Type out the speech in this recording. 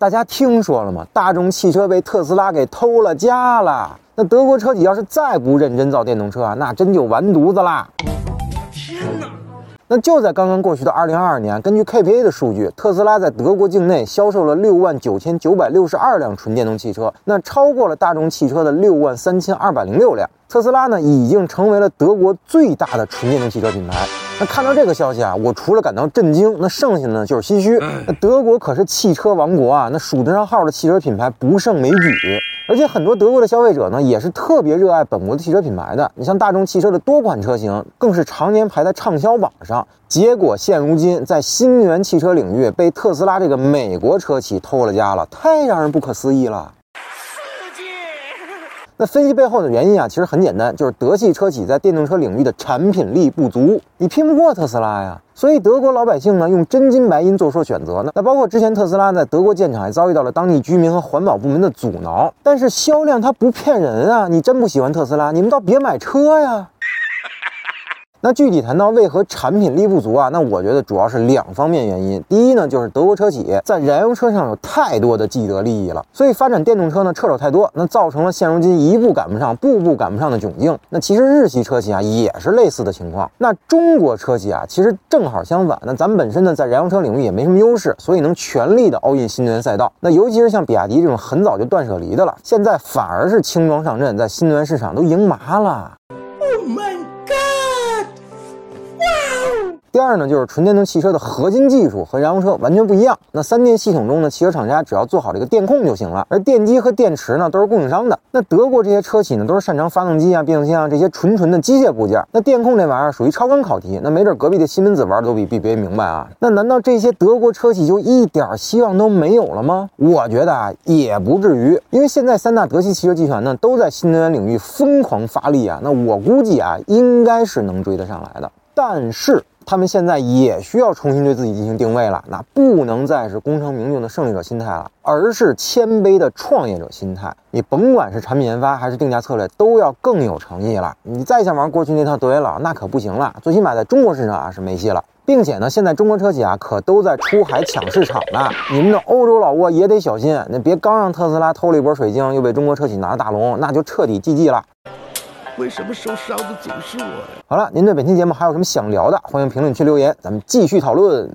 大家听说了吗？大众汽车被特斯拉给偷了家了。那德国车企要是再不认真造电动车啊，那真就完犊子啦！天哪！那就在刚刚过去的二零二二年，根据 KPA 的数据，特斯拉在德国境内销售了六万九千九百六十二辆纯电动汽车，那超过了大众汽车的六万三千二百零六辆。特斯拉呢，已经成为了德国最大的纯电动汽车品牌。那看到这个消息啊，我除了感到震惊，那剩下的呢就是唏嘘。那德国可是汽车王国啊，那数得上号的汽车品牌不胜枚举。而且很多德国的消费者呢，也是特别热爱本国的汽车品牌的。你像大众汽车的多款车型，更是常年排在畅销榜上。结果现如今在新能源汽车领域被特斯拉这个美国车企偷了家了，太让人不可思议了。那分析背后的原因啊，其实很简单，就是德系车企在电动车领域的产品力不足，你拼不过特斯拉呀。所以德国老百姓呢，用真金白银做出选择呢。那包括之前特斯拉在德国建厂，还遭遇到了当地居民和环保部门的阻挠。但是销量它不骗人啊，你真不喜欢特斯拉，你们倒别买车呀。那具体谈到为何产品力不足啊？那我觉得主要是两方面原因。第一呢，就是德国车企在燃油车上有太多的既得利益了，所以发展电动车呢掣手太多，那造成了现如今一步赶不上、步步赶不上的窘境。那其实日系车企啊也是类似的情况。那中国车企啊其实正好相反。那咱们本身呢在燃油车领域也没什么优势，所以能全力的 all in 新能源赛道。那尤其是像比亚迪这种很早就断舍离的了，现在反而是轻装上阵，在新能源市场都赢麻了。Oh my god！第二呢，就是纯电动汽车的核心技术和燃油车完全不一样。那三电系统中呢，汽车厂家只要做好这个电控就行了，而电机和电池呢都是供应商的。那德国这些车企呢，都是擅长发动机啊、变速箱啊这些纯纯的机械部件。那电控这玩意儿属于超纲考题，那没准隔壁的西门子玩的都比 BBA 明白啊。那难道这些德国车企就一点希望都没有了吗？我觉得啊，也不至于，因为现在三大德系汽车集团呢都在新能源领域疯狂发力啊。那我估计啊，应该是能追得上来的，但是。他们现在也需要重新对自己进行定位了，那不能再是功成名就的胜利者心态了，而是谦卑的创业者心态。你甭管是产品研发还是定价策略，都要更有诚意了。你再想玩过去那套德元老，那可不行了。最起码在中国市场啊是没戏了，并且呢，现在中国车企啊可都在出海抢市场呢。你们的欧洲老挝也得小心，那别刚让特斯拉偷了一波水晶，又被中国车企拿了大龙，那就彻底 GG 了。为什么受伤的总是我呀？好了，您对本期节目还有什么想聊的？欢迎评论区留言，咱们继续讨论。